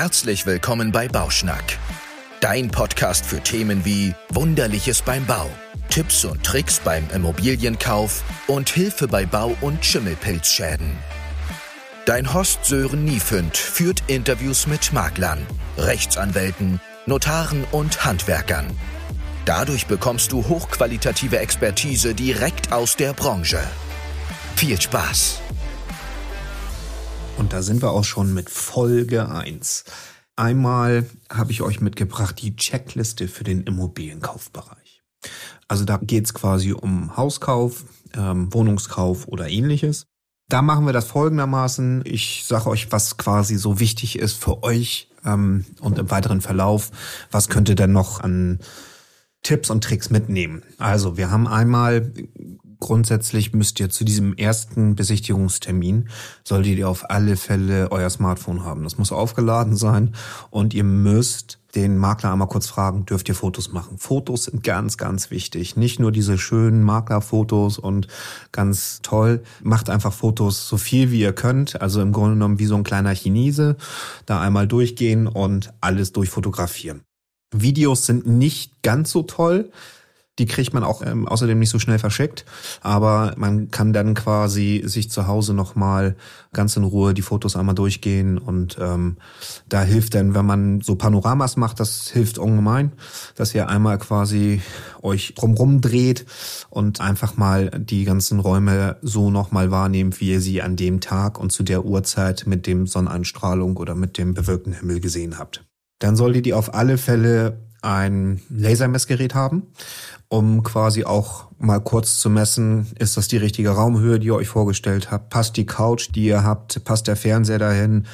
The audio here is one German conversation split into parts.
Herzlich willkommen bei Bauschnack, dein Podcast für Themen wie Wunderliches beim Bau, Tipps und Tricks beim Immobilienkauf und Hilfe bei Bau- und Schimmelpilzschäden. Dein Host Sören Niefünd führt Interviews mit Maklern, Rechtsanwälten, Notaren und Handwerkern. Dadurch bekommst du hochqualitative Expertise direkt aus der Branche. Viel Spaß! Und da sind wir auch schon mit Folge 1. Einmal habe ich euch mitgebracht die Checkliste für den Immobilienkaufbereich. Also da geht es quasi um Hauskauf, ähm, Wohnungskauf oder ähnliches. Da machen wir das folgendermaßen. Ich sage euch, was quasi so wichtig ist für euch ähm, und im weiteren Verlauf, was könnt ihr denn noch an Tipps und Tricks mitnehmen. Also wir haben einmal grundsätzlich müsst ihr zu diesem ersten Besichtigungstermin, solltet ihr auf alle Fälle euer Smartphone haben. Das muss aufgeladen sein und ihr müsst den Makler einmal kurz fragen, dürft ihr Fotos machen? Fotos sind ganz, ganz wichtig. Nicht nur diese schönen Maklerfotos und ganz toll. Macht einfach Fotos so viel wie ihr könnt. Also im Grunde genommen wie so ein kleiner Chinese. Da einmal durchgehen und alles durchfotografieren. Videos sind nicht ganz so toll. Die kriegt man auch ähm, außerdem nicht so schnell verschickt, aber man kann dann quasi sich zu Hause nochmal ganz in Ruhe die Fotos einmal durchgehen und ähm, da hilft dann, wenn man so Panoramas macht, das hilft ungemein, dass ihr einmal quasi euch drumrum dreht und einfach mal die ganzen Räume so nochmal wahrnehmt, wie ihr sie an dem Tag und zu der Uhrzeit mit dem Sonneneinstrahlung oder mit dem bewölkten Himmel gesehen habt. Dann solltet ihr auf alle Fälle ein Lasermessgerät haben um quasi auch mal kurz zu messen, ist das die richtige Raumhöhe, die ihr euch vorgestellt habt? Passt die Couch, die ihr habt? Passt der Fernseher dahin?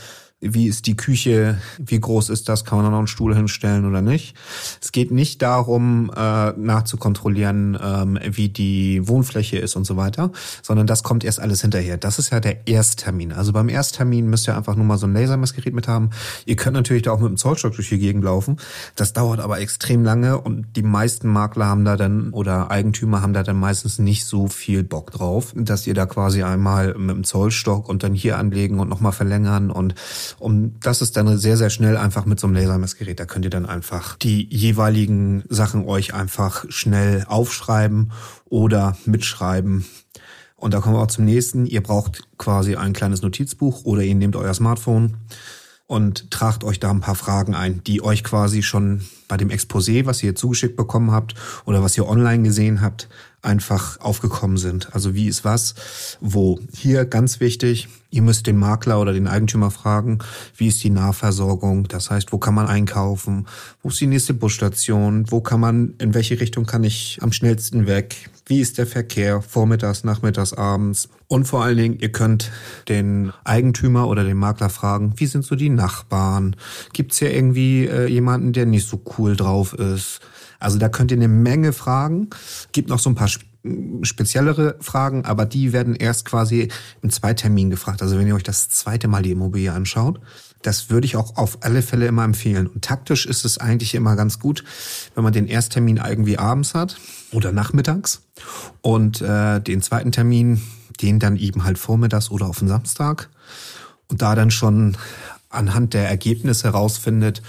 Wie ist die Küche, wie groß ist das, kann man da noch einen Stuhl hinstellen oder nicht. Es geht nicht darum, äh, nachzukontrollieren, ähm, wie die Wohnfläche ist und so weiter, sondern das kommt erst alles hinterher. Das ist ja der Ersttermin. Also beim Ersttermin müsst ihr einfach nur mal so ein Lasermessgerät mit haben. Ihr könnt natürlich da auch mit dem Zollstock durch die Gegend laufen. Das dauert aber extrem lange und die meisten Makler haben da dann oder Eigentümer haben da dann meistens nicht so viel Bock drauf, dass ihr da quasi einmal mit dem Zollstock und dann hier anlegen und nochmal verlängern und und das ist dann sehr, sehr schnell einfach mit so einem Lasermessgerät. Da könnt ihr dann einfach die jeweiligen Sachen euch einfach schnell aufschreiben oder mitschreiben. Und da kommen wir auch zum nächsten. Ihr braucht quasi ein kleines Notizbuch oder ihr nehmt euer Smartphone und tragt euch da ein paar Fragen ein, die euch quasi schon bei dem Exposé, was ihr zugeschickt bekommen habt oder was ihr online gesehen habt, einfach aufgekommen sind. Also wie ist was, wo. Hier ganz wichtig, ihr müsst den Makler oder den Eigentümer fragen, wie ist die Nahversorgung? Das heißt, wo kann man einkaufen? Wo ist die nächste Busstation? Wo kann man, in welche Richtung kann ich am schnellsten weg? Wie ist der Verkehr vormittags, nachmittags, abends? Und vor allen Dingen, ihr könnt den Eigentümer oder den Makler fragen, wie sind so die Nachbarn? Gibt's hier irgendwie äh, jemanden, der nicht so cool drauf ist? Also da könnt ihr eine Menge fragen. Gibt noch so ein paar speziellere Fragen, aber die werden erst quasi im Zweitermin gefragt. Also wenn ihr euch das zweite Mal die Immobilie anschaut, das würde ich auch auf alle Fälle immer empfehlen. Und taktisch ist es eigentlich immer ganz gut, wenn man den Ersttermin irgendwie abends hat oder nachmittags und äh, den zweiten Termin, den dann eben halt vormittags oder auf den Samstag und da dann schon anhand der Ergebnisse herausfindet,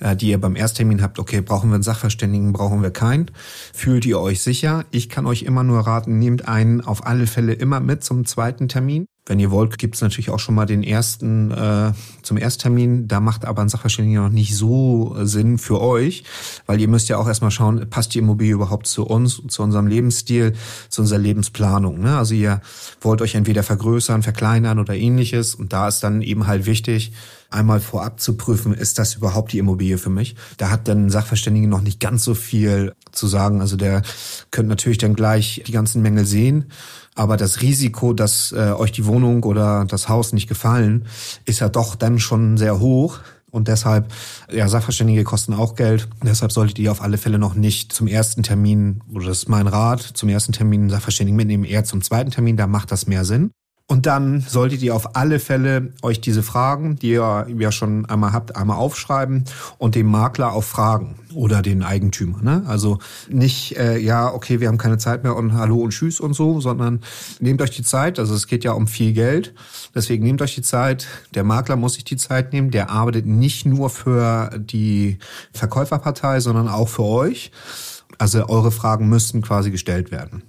äh, die ihr beim Ersttermin habt, okay, brauchen wir einen Sachverständigen, brauchen wir keinen. Fühlt ihr euch sicher? Ich kann euch immer nur raten, nehmt einen auf alle Fälle immer mit zum zweiten Termin. Wenn ihr wollt, gibt's natürlich auch schon mal den ersten äh, zum Ersttermin. Da macht aber ein Sachverständiger noch nicht so Sinn für euch, weil ihr müsst ja auch erstmal schauen, passt die Immobilie überhaupt zu uns, zu unserem Lebensstil, zu unserer Lebensplanung. Ne? Also ihr wollt euch entweder vergrößern, verkleinern oder ähnliches. Und da ist dann eben halt wichtig, einmal vorab zu prüfen, ist das überhaupt die Immobilie für mich? Da hat dann ein Sachverständiger noch nicht ganz so viel zu sagen. Also der könnte natürlich dann gleich die ganzen Mängel sehen. Aber das Risiko, dass äh, euch die Wohnung oder das Haus nicht gefallen, ist ja doch dann schon sehr hoch. Und deshalb, ja, Sachverständige kosten auch Geld. deshalb solltet ihr auf alle Fälle noch nicht zum ersten Termin, oder das ist mein Rat, zum ersten Termin Sachverständigen mitnehmen, eher zum zweiten Termin, da macht das mehr Sinn. Und dann solltet ihr auf alle Fälle euch diese Fragen, die ihr ja schon einmal habt, einmal aufschreiben und dem Makler auch fragen oder den Eigentümer. Ne? Also nicht, äh, ja, okay, wir haben keine Zeit mehr und hallo und tschüss und so, sondern nehmt euch die Zeit. Also es geht ja um viel Geld. Deswegen nehmt euch die Zeit. Der Makler muss sich die Zeit nehmen. Der arbeitet nicht nur für die Verkäuferpartei, sondern auch für euch. Also eure Fragen müssten quasi gestellt werden.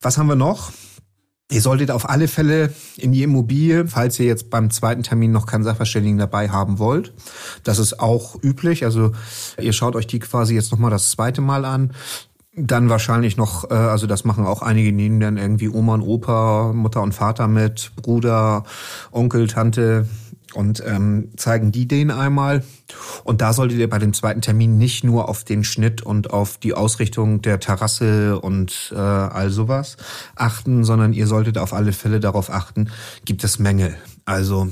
Was haben wir noch? Ihr solltet auf alle Fälle in die Immobilie, falls ihr jetzt beim zweiten Termin noch keinen Sachverständigen dabei haben wollt. Das ist auch üblich. Also ihr schaut euch die quasi jetzt nochmal das zweite Mal an. Dann wahrscheinlich noch, äh, also das machen auch einige, nehmen dann irgendwie Oma und Opa, Mutter und Vater mit, Bruder, Onkel, Tante, und ähm, zeigen die den einmal. Und da solltet ihr bei dem zweiten Termin nicht nur auf den Schnitt und auf die Ausrichtung der Terrasse und äh, all sowas achten, sondern ihr solltet auf alle Fälle darauf achten, gibt es Mängel. Also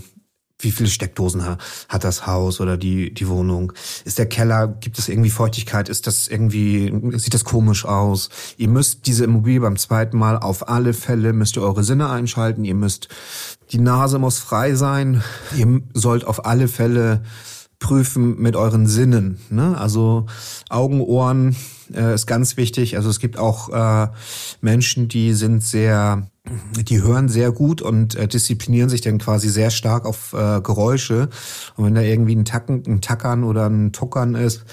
wie viele Steckdosen hat das Haus oder die, die Wohnung? Ist der Keller, gibt es irgendwie Feuchtigkeit? Ist das irgendwie, sieht das komisch aus? Ihr müsst diese Immobilie beim zweiten Mal auf alle Fälle, müsst ihr eure Sinne einschalten. Ihr müsst, die Nase muss frei sein. Ihr sollt auf alle Fälle prüfen mit euren Sinnen. Ne? Also Augen, Ohren äh, ist ganz wichtig. Also es gibt auch äh, Menschen, die sind sehr die hören sehr gut und äh, disziplinieren sich dann quasi sehr stark auf äh, Geräusche. Und wenn da irgendwie ein Tacken, ein Tackern oder ein Tuckern ist,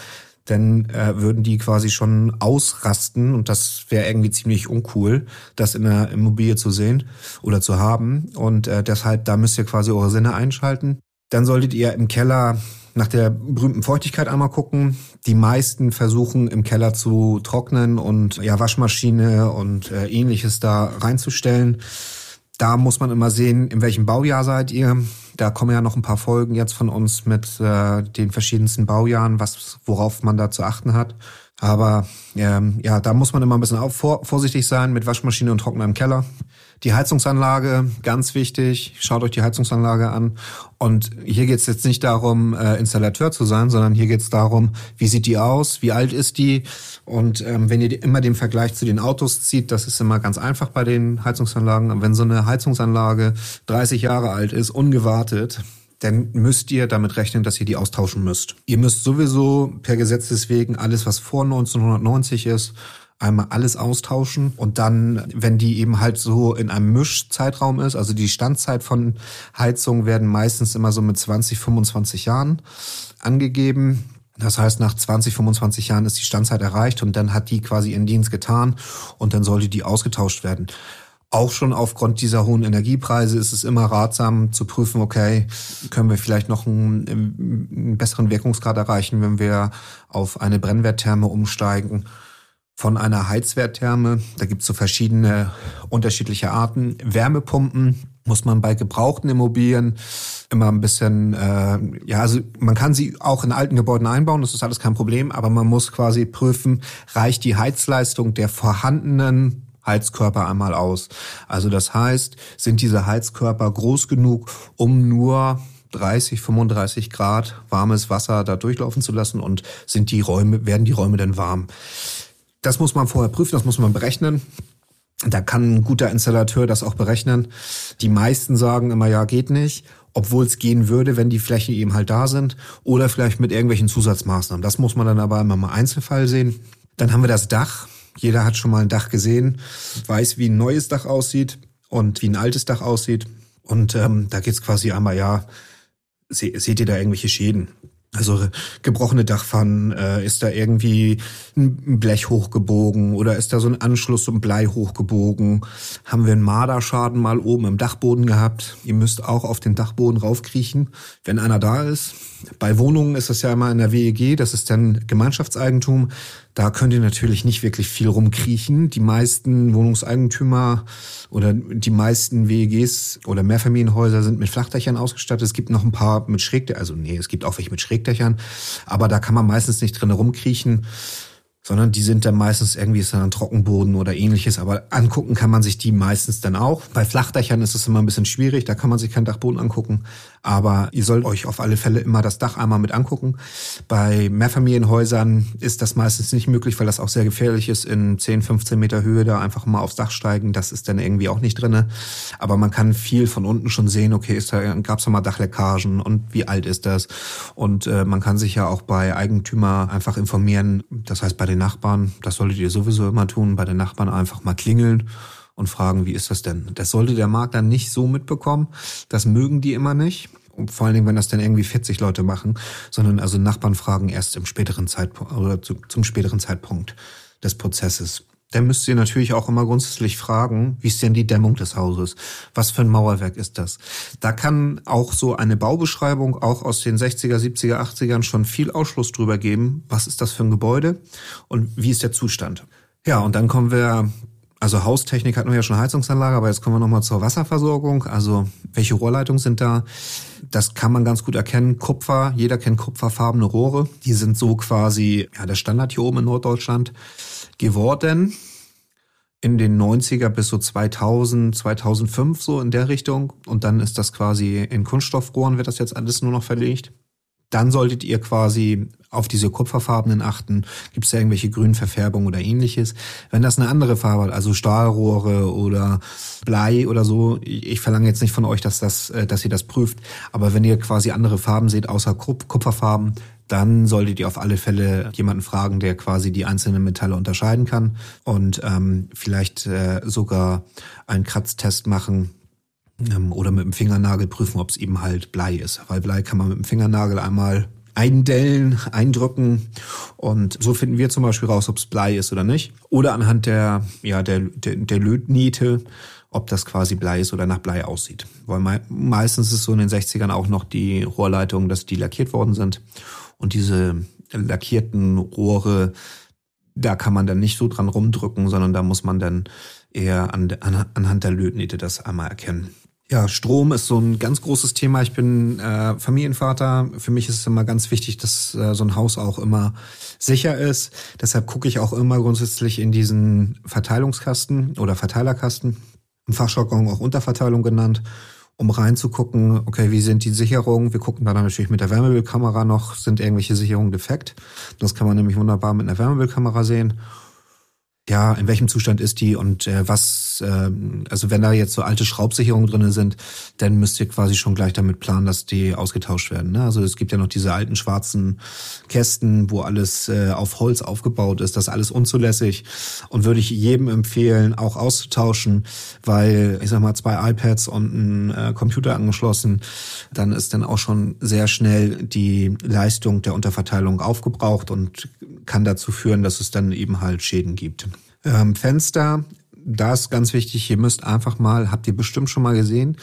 dann äh, würden die quasi schon ausrasten und das wäre irgendwie ziemlich uncool, das in der Immobilie zu sehen oder zu haben. Und äh, deshalb, da müsst ihr quasi eure Sinne einschalten. Dann solltet ihr im Keller nach der berühmten Feuchtigkeit einmal gucken. Die meisten versuchen im Keller zu trocknen und ja Waschmaschine und äh, ähnliches da reinzustellen. Da muss man immer sehen, in welchem Baujahr seid ihr. Da kommen ja noch ein paar Folgen jetzt von uns mit äh, den verschiedensten Baujahren, was worauf man da zu achten hat. Aber ähm, ja, da muss man immer ein bisschen auf, vor, vorsichtig sein mit Waschmaschine und Trockner im Keller. Die Heizungsanlage, ganz wichtig. Schaut euch die Heizungsanlage an. Und hier geht es jetzt nicht darum, äh, Installateur zu sein, sondern hier geht es darum, wie sieht die aus, wie alt ist die. Und ähm, wenn ihr immer den Vergleich zu den Autos zieht, das ist immer ganz einfach bei den Heizungsanlagen. Wenn so eine Heizungsanlage 30 Jahre alt ist, ungewartet, dann müsst ihr damit rechnen, dass ihr die austauschen müsst. Ihr müsst sowieso per Gesetz deswegen alles, was vor 1990 ist, einmal alles austauschen und dann, wenn die eben halt so in einem Mischzeitraum ist, also die Standzeit von Heizungen werden meistens immer so mit 20, 25 Jahren angegeben. Das heißt, nach 20, 25 Jahren ist die Standzeit erreicht und dann hat die quasi ihren Dienst getan und dann sollte die ausgetauscht werden. Auch schon aufgrund dieser hohen Energiepreise ist es immer ratsam zu prüfen, okay, können wir vielleicht noch einen, einen besseren Wirkungsgrad erreichen, wenn wir auf eine Brennwerttherme umsteigen von einer Heizwerttherme. Da gibt es so verschiedene unterschiedliche Arten. Wärmepumpen muss man bei gebrauchten Immobilien immer ein bisschen, äh, ja, also man kann sie auch in alten Gebäuden einbauen, das ist alles kein Problem, aber man muss quasi prüfen, reicht die Heizleistung der vorhandenen Heizkörper einmal aus. Also das heißt, sind diese Heizkörper groß genug, um nur 30, 35 Grad warmes Wasser da durchlaufen zu lassen und sind die Räume, werden die Räume denn warm? Das muss man vorher prüfen, das muss man berechnen. Da kann ein guter Installateur das auch berechnen. Die meisten sagen immer, ja, geht nicht, obwohl es gehen würde, wenn die Flächen eben halt da sind oder vielleicht mit irgendwelchen Zusatzmaßnahmen. Das muss man dann aber immer mal Einzelfall sehen. Dann haben wir das Dach. Jeder hat schon mal ein Dach gesehen, weiß, wie ein neues Dach aussieht und wie ein altes Dach aussieht. Und ähm, da geht's quasi einmal, ja, se seht ihr da irgendwelche Schäden? Also gebrochene Dachpfannen, äh, ist da irgendwie ein Blech hochgebogen oder ist da so ein Anschluss zum Blei hochgebogen? Haben wir einen Marderschaden mal oben im Dachboden gehabt? Ihr müsst auch auf den Dachboden raufkriechen, wenn einer da ist. Bei Wohnungen ist das ja immer in der WEG, das ist dann Gemeinschaftseigentum. Da könnt ihr natürlich nicht wirklich viel rumkriechen. Die meisten Wohnungseigentümer oder die meisten WEGs oder Mehrfamilienhäuser sind mit Flachdächern ausgestattet. Es gibt noch ein paar mit Schrägdächern, also nee, es gibt auch welche mit Schrägdächern, aber da kann man meistens nicht drin rumkriechen. sondern die sind dann meistens irgendwie ist dann ein Trockenboden oder ähnliches, aber angucken kann man sich die meistens dann auch. Bei Flachdächern ist es immer ein bisschen schwierig, da kann man sich keinen Dachboden angucken, aber ihr sollt euch auf alle Fälle immer das Dach einmal mit angucken. Bei Mehrfamilienhäusern ist das meistens nicht möglich, weil das auch sehr gefährlich ist, in 10, 15 Meter Höhe da einfach mal aufs Dach steigen, das ist dann irgendwie auch nicht drinne. Aber man kann viel von unten schon sehen, okay, ist da, gab's da mal Dachleckagen und wie alt ist das? Und äh, man kann sich ja auch bei Eigentümer einfach informieren, das heißt bei den Nachbarn, das solltet ihr sowieso immer tun, bei den Nachbarn einfach mal klingeln und fragen, wie ist das denn? Das sollte der Markt dann nicht so mitbekommen. Das mögen die immer nicht. Und vor allen Dingen, wenn das dann irgendwie 40 Leute machen, sondern also Nachbarn fragen erst im späteren Zeitpunkt oder zu, zum späteren Zeitpunkt des Prozesses. Dann müsst ihr natürlich auch immer grundsätzlich fragen, wie ist denn die Dämmung des Hauses? Was für ein Mauerwerk ist das? Da kann auch so eine Baubeschreibung auch aus den 60er, 70er, 80ern schon viel Ausschluss drüber geben. Was ist das für ein Gebäude? Und wie ist der Zustand? Ja, und dann kommen wir also Haustechnik hatten wir ja schon Heizungsanlage, aber jetzt kommen wir nochmal zur Wasserversorgung. Also welche Rohrleitungen sind da? Das kann man ganz gut erkennen. Kupfer, jeder kennt kupferfarbene Rohre. Die sind so quasi ja, der Standard hier oben in Norddeutschland geworden. In den 90er bis so 2000, 2005 so in der Richtung. Und dann ist das quasi in Kunststoffrohren wird das jetzt alles nur noch verlegt dann solltet ihr quasi auf diese kupferfarbenen achten. Gibt es da irgendwelche grünen Verfärbungen oder ähnliches? Wenn das eine andere Farbe hat, also Stahlrohre oder Blei oder so, ich verlange jetzt nicht von euch, dass das, äh, dass ihr das prüft. Aber wenn ihr quasi andere Farben seht, außer Kupferfarben, dann solltet ihr auf alle Fälle jemanden fragen, der quasi die einzelnen Metalle unterscheiden kann und ähm, vielleicht äh, sogar einen Kratztest machen, oder mit dem Fingernagel prüfen, ob es eben halt Blei ist. Weil Blei kann man mit dem Fingernagel einmal eindellen, eindrücken und so finden wir zum Beispiel raus, ob es Blei ist oder nicht. Oder anhand der, ja, der, der, der Lötniete, ob das quasi Blei ist oder nach Blei aussieht. Weil me meistens ist so in den 60ern auch noch die Rohrleitungen, dass die lackiert worden sind. Und diese lackierten Rohre, da kann man dann nicht so dran rumdrücken, sondern da muss man dann eher an, an, anhand der Lötniete das einmal erkennen. Ja, Strom ist so ein ganz großes Thema. Ich bin äh, Familienvater. Für mich ist es immer ganz wichtig, dass äh, so ein Haus auch immer sicher ist. Deshalb gucke ich auch immer grundsätzlich in diesen Verteilungskasten oder Verteilerkasten, im Fachjargon auch Unterverteilung genannt, um reinzugucken, okay, wie sind die Sicherungen? Wir gucken dann natürlich mit der Wärmebildkamera noch, sind irgendwelche Sicherungen defekt. Das kann man nämlich wunderbar mit einer Wärmebildkamera sehen ja, in welchem Zustand ist die und äh, was, äh, also wenn da jetzt so alte Schraubsicherungen drinne sind, dann müsst ihr quasi schon gleich damit planen, dass die ausgetauscht werden. Ne? Also es gibt ja noch diese alten schwarzen Kästen, wo alles äh, auf Holz aufgebaut ist, das ist alles unzulässig und würde ich jedem empfehlen, auch auszutauschen, weil ich sag mal zwei iPads und ein äh, Computer angeschlossen, dann ist dann auch schon sehr schnell die Leistung der Unterverteilung aufgebraucht und kann dazu führen, dass es dann eben halt Schäden gibt. Ähm, Fenster, da ist ganz wichtig, ihr müsst einfach mal, habt ihr bestimmt schon mal gesehen,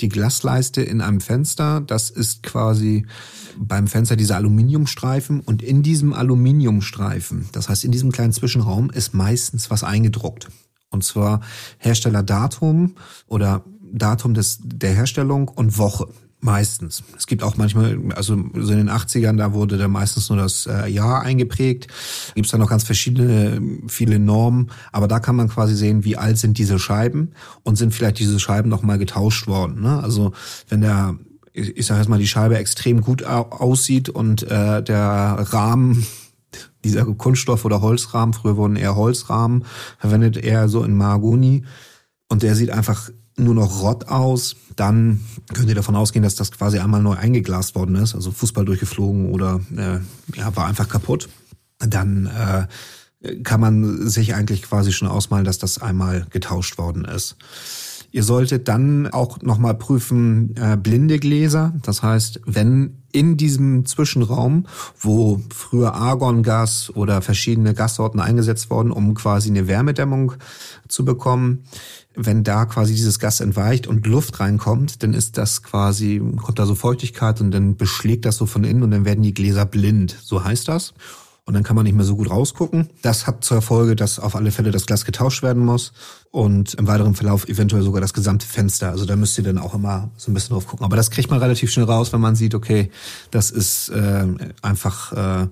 die Glasleiste in einem Fenster, das ist quasi beim Fenster dieser Aluminiumstreifen und in diesem Aluminiumstreifen, das heißt in diesem kleinen Zwischenraum, ist meistens was eingedruckt. Und zwar Herstellerdatum oder Datum des, der Herstellung und Woche. Meistens. Es gibt auch manchmal, also so in den 80ern, da wurde da meistens nur das äh, Jahr eingeprägt. Gibt es da noch ganz verschiedene, viele Normen. Aber da kann man quasi sehen, wie alt sind diese Scheiben und sind vielleicht diese Scheiben noch mal getauscht worden. Ne? Also wenn der, ich, ich sage jetzt mal, die Scheibe extrem gut aussieht und äh, der Rahmen dieser Kunststoff- oder Holzrahmen, früher wurden eher Holzrahmen verwendet, eher so in Mahagoni. Und der sieht einfach nur noch Rott aus, dann könnt ihr davon ausgehen, dass das quasi einmal neu eingeglast worden ist, also Fußball durchgeflogen oder äh, ja, war einfach kaputt. Dann äh, kann man sich eigentlich quasi schon ausmalen, dass das einmal getauscht worden ist. Ihr solltet dann auch nochmal prüfen, äh, blinde Gläser. Das heißt, wenn in diesem Zwischenraum, wo früher Argongas oder verschiedene Gassorten eingesetzt wurden, um quasi eine Wärmedämmung zu bekommen, wenn da quasi dieses Gas entweicht und Luft reinkommt, dann ist das quasi, kommt da so Feuchtigkeit und dann beschlägt das so von innen und dann werden die Gläser blind. So heißt das. Und dann kann man nicht mehr so gut rausgucken. Das hat zur Folge, dass auf alle Fälle das Glas getauscht werden muss und im weiteren Verlauf eventuell sogar das gesamte Fenster. Also da müsst ihr dann auch immer so ein bisschen drauf gucken. Aber das kriegt man relativ schnell raus, wenn man sieht, okay, das ist äh, einfach äh,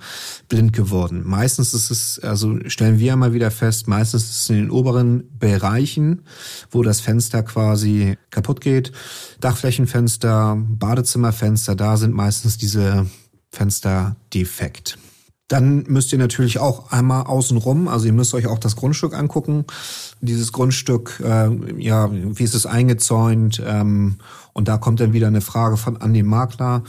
blind geworden. Meistens ist es, also stellen wir immer wieder fest, meistens ist es in den oberen Bereichen, wo das Fenster quasi kaputt geht. Dachflächenfenster, Badezimmerfenster, da sind meistens diese Fenster defekt. Dann müsst ihr natürlich auch einmal außenrum, also ihr müsst euch auch das Grundstück angucken. Dieses Grundstück, äh, ja, wie ist es eingezäunt? Ähm, und da kommt dann wieder eine Frage von an den Makler.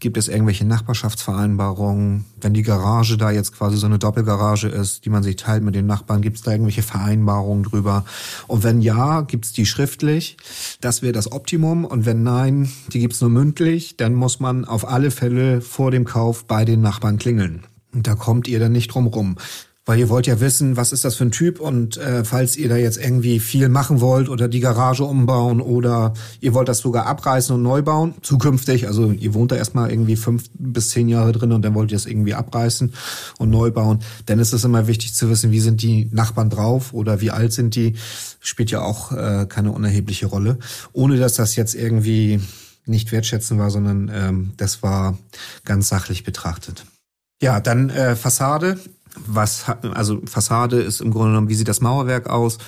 Gibt es irgendwelche Nachbarschaftsvereinbarungen? Wenn die Garage da jetzt quasi so eine Doppelgarage ist, die man sich teilt mit den Nachbarn, gibt es da irgendwelche Vereinbarungen drüber? Und wenn ja, gibt es die schriftlich? Das wäre das Optimum. Und wenn nein, die gibt es nur mündlich, dann muss man auf alle Fälle vor dem Kauf bei den Nachbarn klingeln. Und da kommt ihr dann nicht drum rum. Weil ihr wollt ja wissen, was ist das für ein Typ und äh, falls ihr da jetzt irgendwie viel machen wollt oder die Garage umbauen oder ihr wollt das sogar abreißen und neu bauen, zukünftig, also ihr wohnt da erstmal irgendwie fünf bis zehn Jahre drin und dann wollt ihr es irgendwie abreißen und neu bauen, dann ist es immer wichtig zu wissen, wie sind die Nachbarn drauf oder wie alt sind die, spielt ja auch äh, keine unerhebliche Rolle, ohne dass das jetzt irgendwie nicht wertschätzen war, sondern ähm, das war ganz sachlich betrachtet. Ja, dann äh, Fassade. Was also Fassade ist im Grunde genommen, wie sieht das Mauerwerk aus?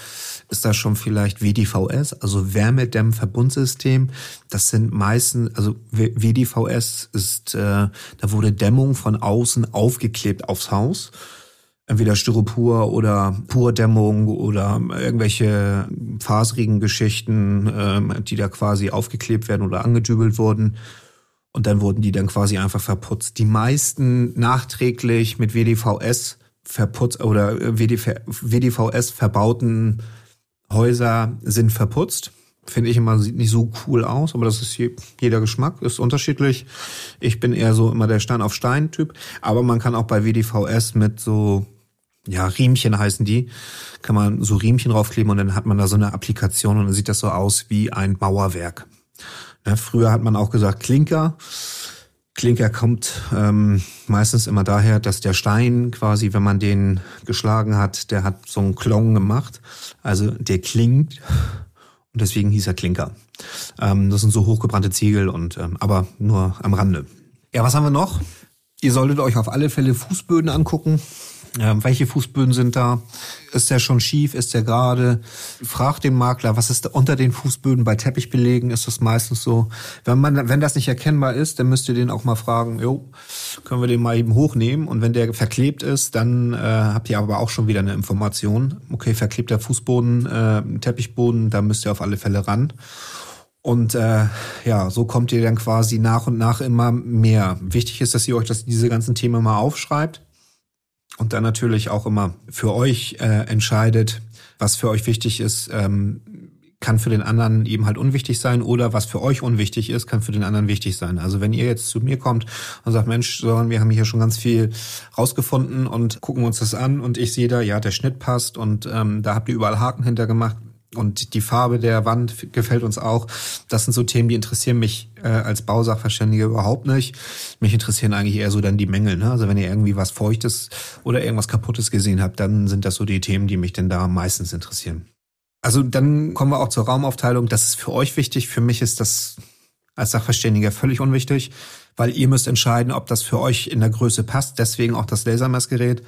Ist das schon vielleicht WDVS, also Wärmedämmverbundsystem? Das sind meistens, also WDVS ist, äh, da wurde Dämmung von außen aufgeklebt aufs Haus. Entweder Styropor oder Purdämmung oder irgendwelche faserigen Geschichten, äh, die da quasi aufgeklebt werden oder angedübelt wurden. Und dann wurden die dann quasi einfach verputzt. Die meisten nachträglich mit WDVS verputzt oder WDVS verbauten Häuser sind verputzt. Finde ich immer, sieht nicht so cool aus, aber das ist jeder Geschmack, ist unterschiedlich. Ich bin eher so immer der Stein auf Stein Typ, aber man kann auch bei WDVS mit so, ja, Riemchen heißen die, kann man so Riemchen draufkleben und dann hat man da so eine Applikation und dann sieht das so aus wie ein Mauerwerk. Ja, früher hat man auch gesagt Klinker. Klinker kommt ähm, meistens immer daher, dass der Stein quasi, wenn man den geschlagen hat, der hat so einen Klong gemacht. Also der klingt und deswegen hieß er Klinker. Ähm, das sind so hochgebrannte Ziegel und ähm, aber nur am Rande. Ja, was haben wir noch? Ihr solltet euch auf alle Fälle Fußböden angucken. Ähm, welche Fußböden sind da? Ist der schon schief? Ist der gerade? Frag den Makler, was ist da unter den Fußböden bei Teppichbelegen? Ist das meistens so? Wenn man, wenn das nicht erkennbar ist, dann müsst ihr den auch mal fragen, jo, können wir den mal eben hochnehmen? Und wenn der verklebt ist, dann äh, habt ihr aber auch schon wieder eine Information. Okay, verklebter Fußboden, äh, Teppichboden, da müsst ihr auf alle Fälle ran. Und äh, ja, so kommt ihr dann quasi nach und nach immer mehr. Wichtig ist, dass ihr euch das, diese ganzen Themen mal aufschreibt und dann natürlich auch immer für euch äh, entscheidet, was für euch wichtig ist, ähm, kann für den anderen eben halt unwichtig sein oder was für euch unwichtig ist, kann für den anderen wichtig sein. Also wenn ihr jetzt zu mir kommt und sagt, Mensch, wir haben hier schon ganz viel rausgefunden und gucken uns das an und ich sehe da, ja, der Schnitt passt und ähm, da habt ihr überall Haken hinter gemacht, und die Farbe der Wand gefällt uns auch. Das sind so Themen, die interessieren mich äh, als Bausachverständige überhaupt nicht. Mich interessieren eigentlich eher so dann die Mängel. Ne? Also wenn ihr irgendwie was Feuchtes oder irgendwas Kaputtes gesehen habt, dann sind das so die Themen, die mich denn da meistens interessieren. Also dann kommen wir auch zur Raumaufteilung. Das ist für euch wichtig. Für mich ist das als Sachverständiger völlig unwichtig, weil ihr müsst entscheiden, ob das für euch in der Größe passt. Deswegen auch das Lasermessgerät.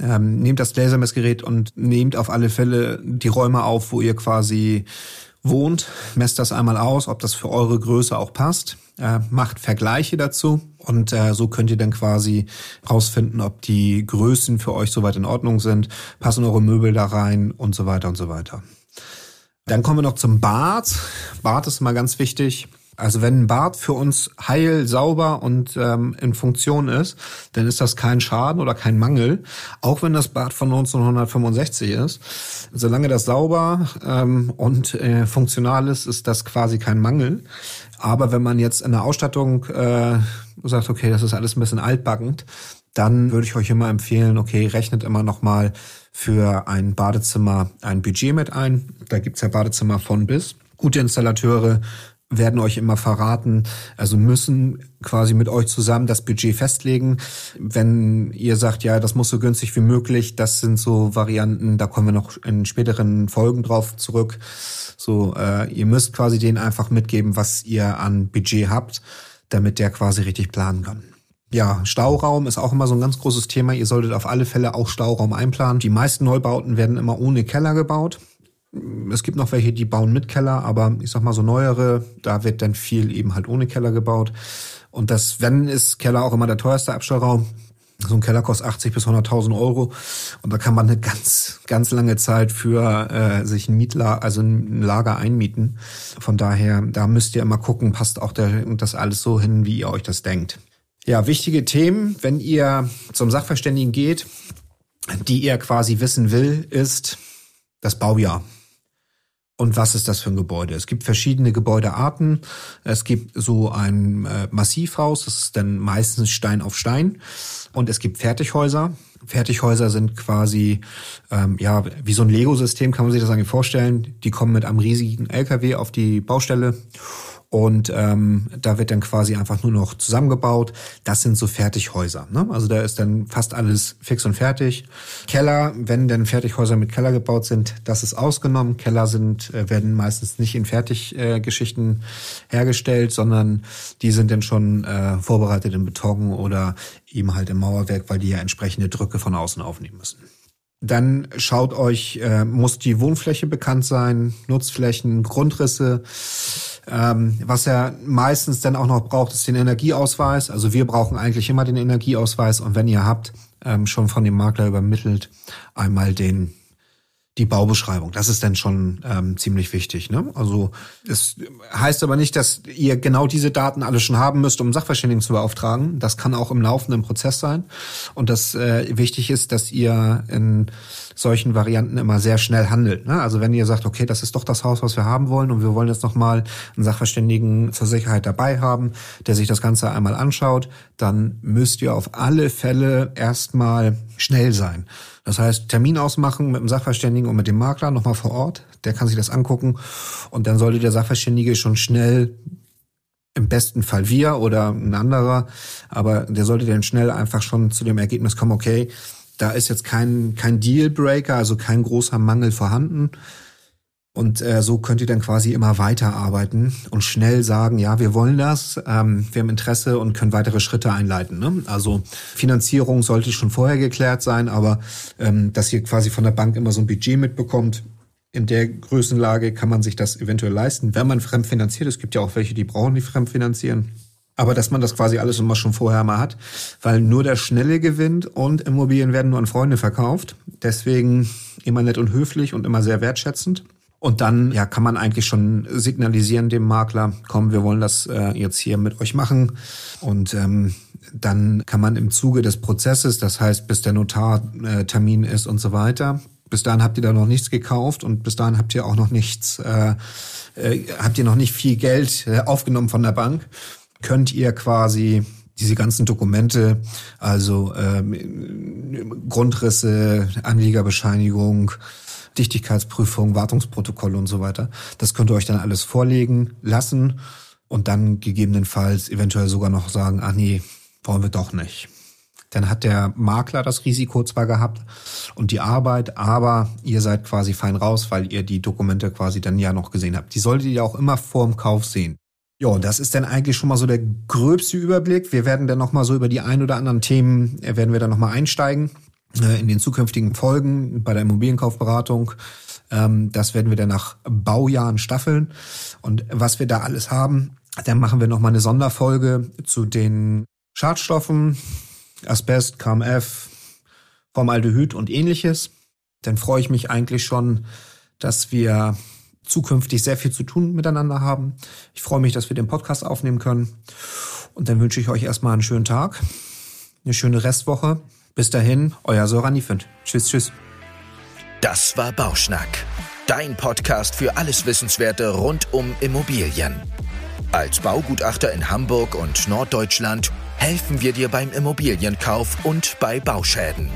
Ähm, nehmt das Lasermessgerät und nehmt auf alle Fälle die Räume auf, wo ihr quasi wohnt. Messt das einmal aus, ob das für eure Größe auch passt. Äh, macht Vergleiche dazu und äh, so könnt ihr dann quasi rausfinden, ob die Größen für euch soweit in Ordnung sind. Passen eure Möbel da rein und so weiter und so weiter. Dann kommen wir noch zum Bad. Bad ist immer ganz wichtig. Also wenn ein Bad für uns heil, sauber und ähm, in Funktion ist, dann ist das kein Schaden oder kein Mangel, auch wenn das Bad von 1965 ist. Solange das sauber ähm, und äh, funktional ist, ist das quasi kein Mangel. Aber wenn man jetzt in der Ausstattung äh, sagt, okay, das ist alles ein bisschen altbackend, dann würde ich euch immer empfehlen, okay, rechnet immer nochmal für ein Badezimmer ein Budget mit ein. Da gibt's ja Badezimmer von bis. Gute Installateure werden euch immer verraten, also müssen quasi mit euch zusammen das Budget festlegen. Wenn ihr sagt, ja, das muss so günstig wie möglich, das sind so Varianten, da kommen wir noch in späteren Folgen drauf zurück. So, äh, ihr müsst quasi denen einfach mitgeben, was ihr an Budget habt, damit der quasi richtig planen kann. Ja, Stauraum ist auch immer so ein ganz großes Thema. Ihr solltet auf alle Fälle auch Stauraum einplanen. Die meisten Neubauten werden immer ohne Keller gebaut. Es gibt noch welche, die bauen mit Keller, aber ich sag mal so neuere, da wird dann viel eben halt ohne Keller gebaut. Und das, wenn ist Keller auch immer der teuerste Abstellraum. So ein Keller kostet 80 bis 100.000 Euro und da kann man eine ganz, ganz lange Zeit für äh, sich ein Mietlager, also ein Lager einmieten. Von daher, da müsst ihr immer gucken, passt auch der, das alles so hin, wie ihr euch das denkt. Ja, wichtige Themen, wenn ihr zum Sachverständigen geht, die ihr quasi wissen will, ist das Baujahr. Und was ist das für ein Gebäude? Es gibt verschiedene Gebäudearten. Es gibt so ein äh, Massivhaus, das ist dann meistens Stein auf Stein. Und es gibt Fertighäuser. Fertighäuser sind quasi ähm, ja wie so ein Lego-System, kann man sich das eigentlich vorstellen. Die kommen mit einem riesigen LKW auf die Baustelle und ähm, da wird dann quasi einfach nur noch zusammengebaut. Das sind so Fertighäuser. Ne? Also da ist dann fast alles fix und fertig. Keller, wenn denn Fertighäuser mit Keller gebaut sind, das ist ausgenommen. Keller sind äh, werden meistens nicht in Fertiggeschichten äh, hergestellt, sondern die sind dann schon äh, vorbereitet in Beton oder eben halt im Mauerwerk, weil die ja entsprechende Drücke von außen aufnehmen müssen. Dann schaut euch, äh, muss die Wohnfläche bekannt sein, Nutzflächen, Grundrisse. Ähm, was er meistens dann auch noch braucht, ist den Energieausweis. Also wir brauchen eigentlich immer den Energieausweis und wenn ihr habt, ähm, schon von dem Makler übermittelt, einmal den die Baubeschreibung. Das ist dann schon ähm, ziemlich wichtig. Ne? Also es heißt aber nicht, dass ihr genau diese Daten alle schon haben müsst, um Sachverständigen zu beauftragen. Das kann auch im laufenden Prozess sein. Und das äh, wichtig ist, dass ihr in solchen Varianten immer sehr schnell handelt. Ne? Also wenn ihr sagt, okay, das ist doch das Haus, was wir haben wollen und wir wollen jetzt nochmal einen Sachverständigen zur Sicherheit dabei haben, der sich das Ganze einmal anschaut, dann müsst ihr auf alle Fälle erstmal schnell sein. Das heißt, Termin ausmachen mit dem Sachverständigen und mit dem Makler nochmal vor Ort. Der kann sich das angucken und dann sollte der Sachverständige schon schnell im besten Fall wir oder ein anderer, aber der sollte dann schnell einfach schon zu dem Ergebnis kommen, okay, da ist jetzt kein, kein Dealbreaker, also kein großer Mangel vorhanden. Und äh, so könnt ihr dann quasi immer weiterarbeiten und schnell sagen, ja, wir wollen das, ähm, wir haben Interesse und können weitere Schritte einleiten. Ne? Also Finanzierung sollte schon vorher geklärt sein, aber ähm, dass ihr quasi von der Bank immer so ein Budget mitbekommt, in der Größenlage kann man sich das eventuell leisten, wenn man fremdfinanziert. Es gibt ja auch welche, die brauchen nicht fremdfinanzieren. Aber dass man das quasi alles immer schon vorher mal hat, weil nur der Schnelle gewinnt und Immobilien werden nur an Freunde verkauft. Deswegen immer nett und höflich und immer sehr wertschätzend. Und dann ja, kann man eigentlich schon signalisieren dem Makler, komm, wir wollen das äh, jetzt hier mit euch machen. Und ähm, dann kann man im Zuge des Prozesses, das heißt, bis der Notartermin äh, ist und so weiter, bis dahin habt ihr da noch nichts gekauft und bis dahin habt ihr auch noch nichts, äh, äh, habt ihr noch nicht viel Geld äh, aufgenommen von der Bank, könnt ihr quasi diese ganzen Dokumente, also ähm, Grundrisse, Anliegerbescheinigung, Dichtigkeitsprüfung, Wartungsprotokoll und so weiter. Das könnt ihr euch dann alles vorlegen lassen und dann gegebenenfalls eventuell sogar noch sagen, ach nee, wollen wir doch nicht. Dann hat der Makler das Risiko zwar gehabt und die Arbeit, aber ihr seid quasi fein raus, weil ihr die Dokumente quasi dann ja noch gesehen habt. Die solltet ihr auch immer vor dem Kauf sehen. Ja, das ist dann eigentlich schon mal so der gröbste Überblick. Wir werden dann noch mal so über die ein oder anderen Themen, äh, werden wir dann noch mal einsteigen. Äh, in den zukünftigen Folgen bei der Immobilienkaufberatung. Ähm, das werden wir dann nach Baujahren staffeln. Und was wir da alles haben, dann machen wir nochmal eine Sonderfolge zu den Schadstoffen, Asbest, KMF, Formaldehyd und ähnliches. Dann freue ich mich eigentlich schon, dass wir zukünftig sehr viel zu tun miteinander haben. Ich freue mich, dass wir den Podcast aufnehmen können. Und dann wünsche ich euch erstmal einen schönen Tag, eine schöne Restwoche bis dahin, euer Soran Ifend. Tschüss, tschüss. Das war Bauschnack, dein Podcast für alles Wissenswerte rund um Immobilien. Als Baugutachter in Hamburg und Norddeutschland helfen wir dir beim Immobilienkauf und bei Bauschäden.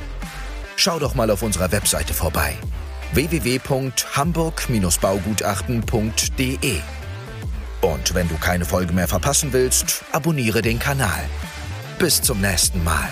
Schau doch mal auf unserer Webseite vorbei www.hamburg-baugutachten.de Und wenn du keine Folge mehr verpassen willst, abonniere den Kanal. Bis zum nächsten Mal.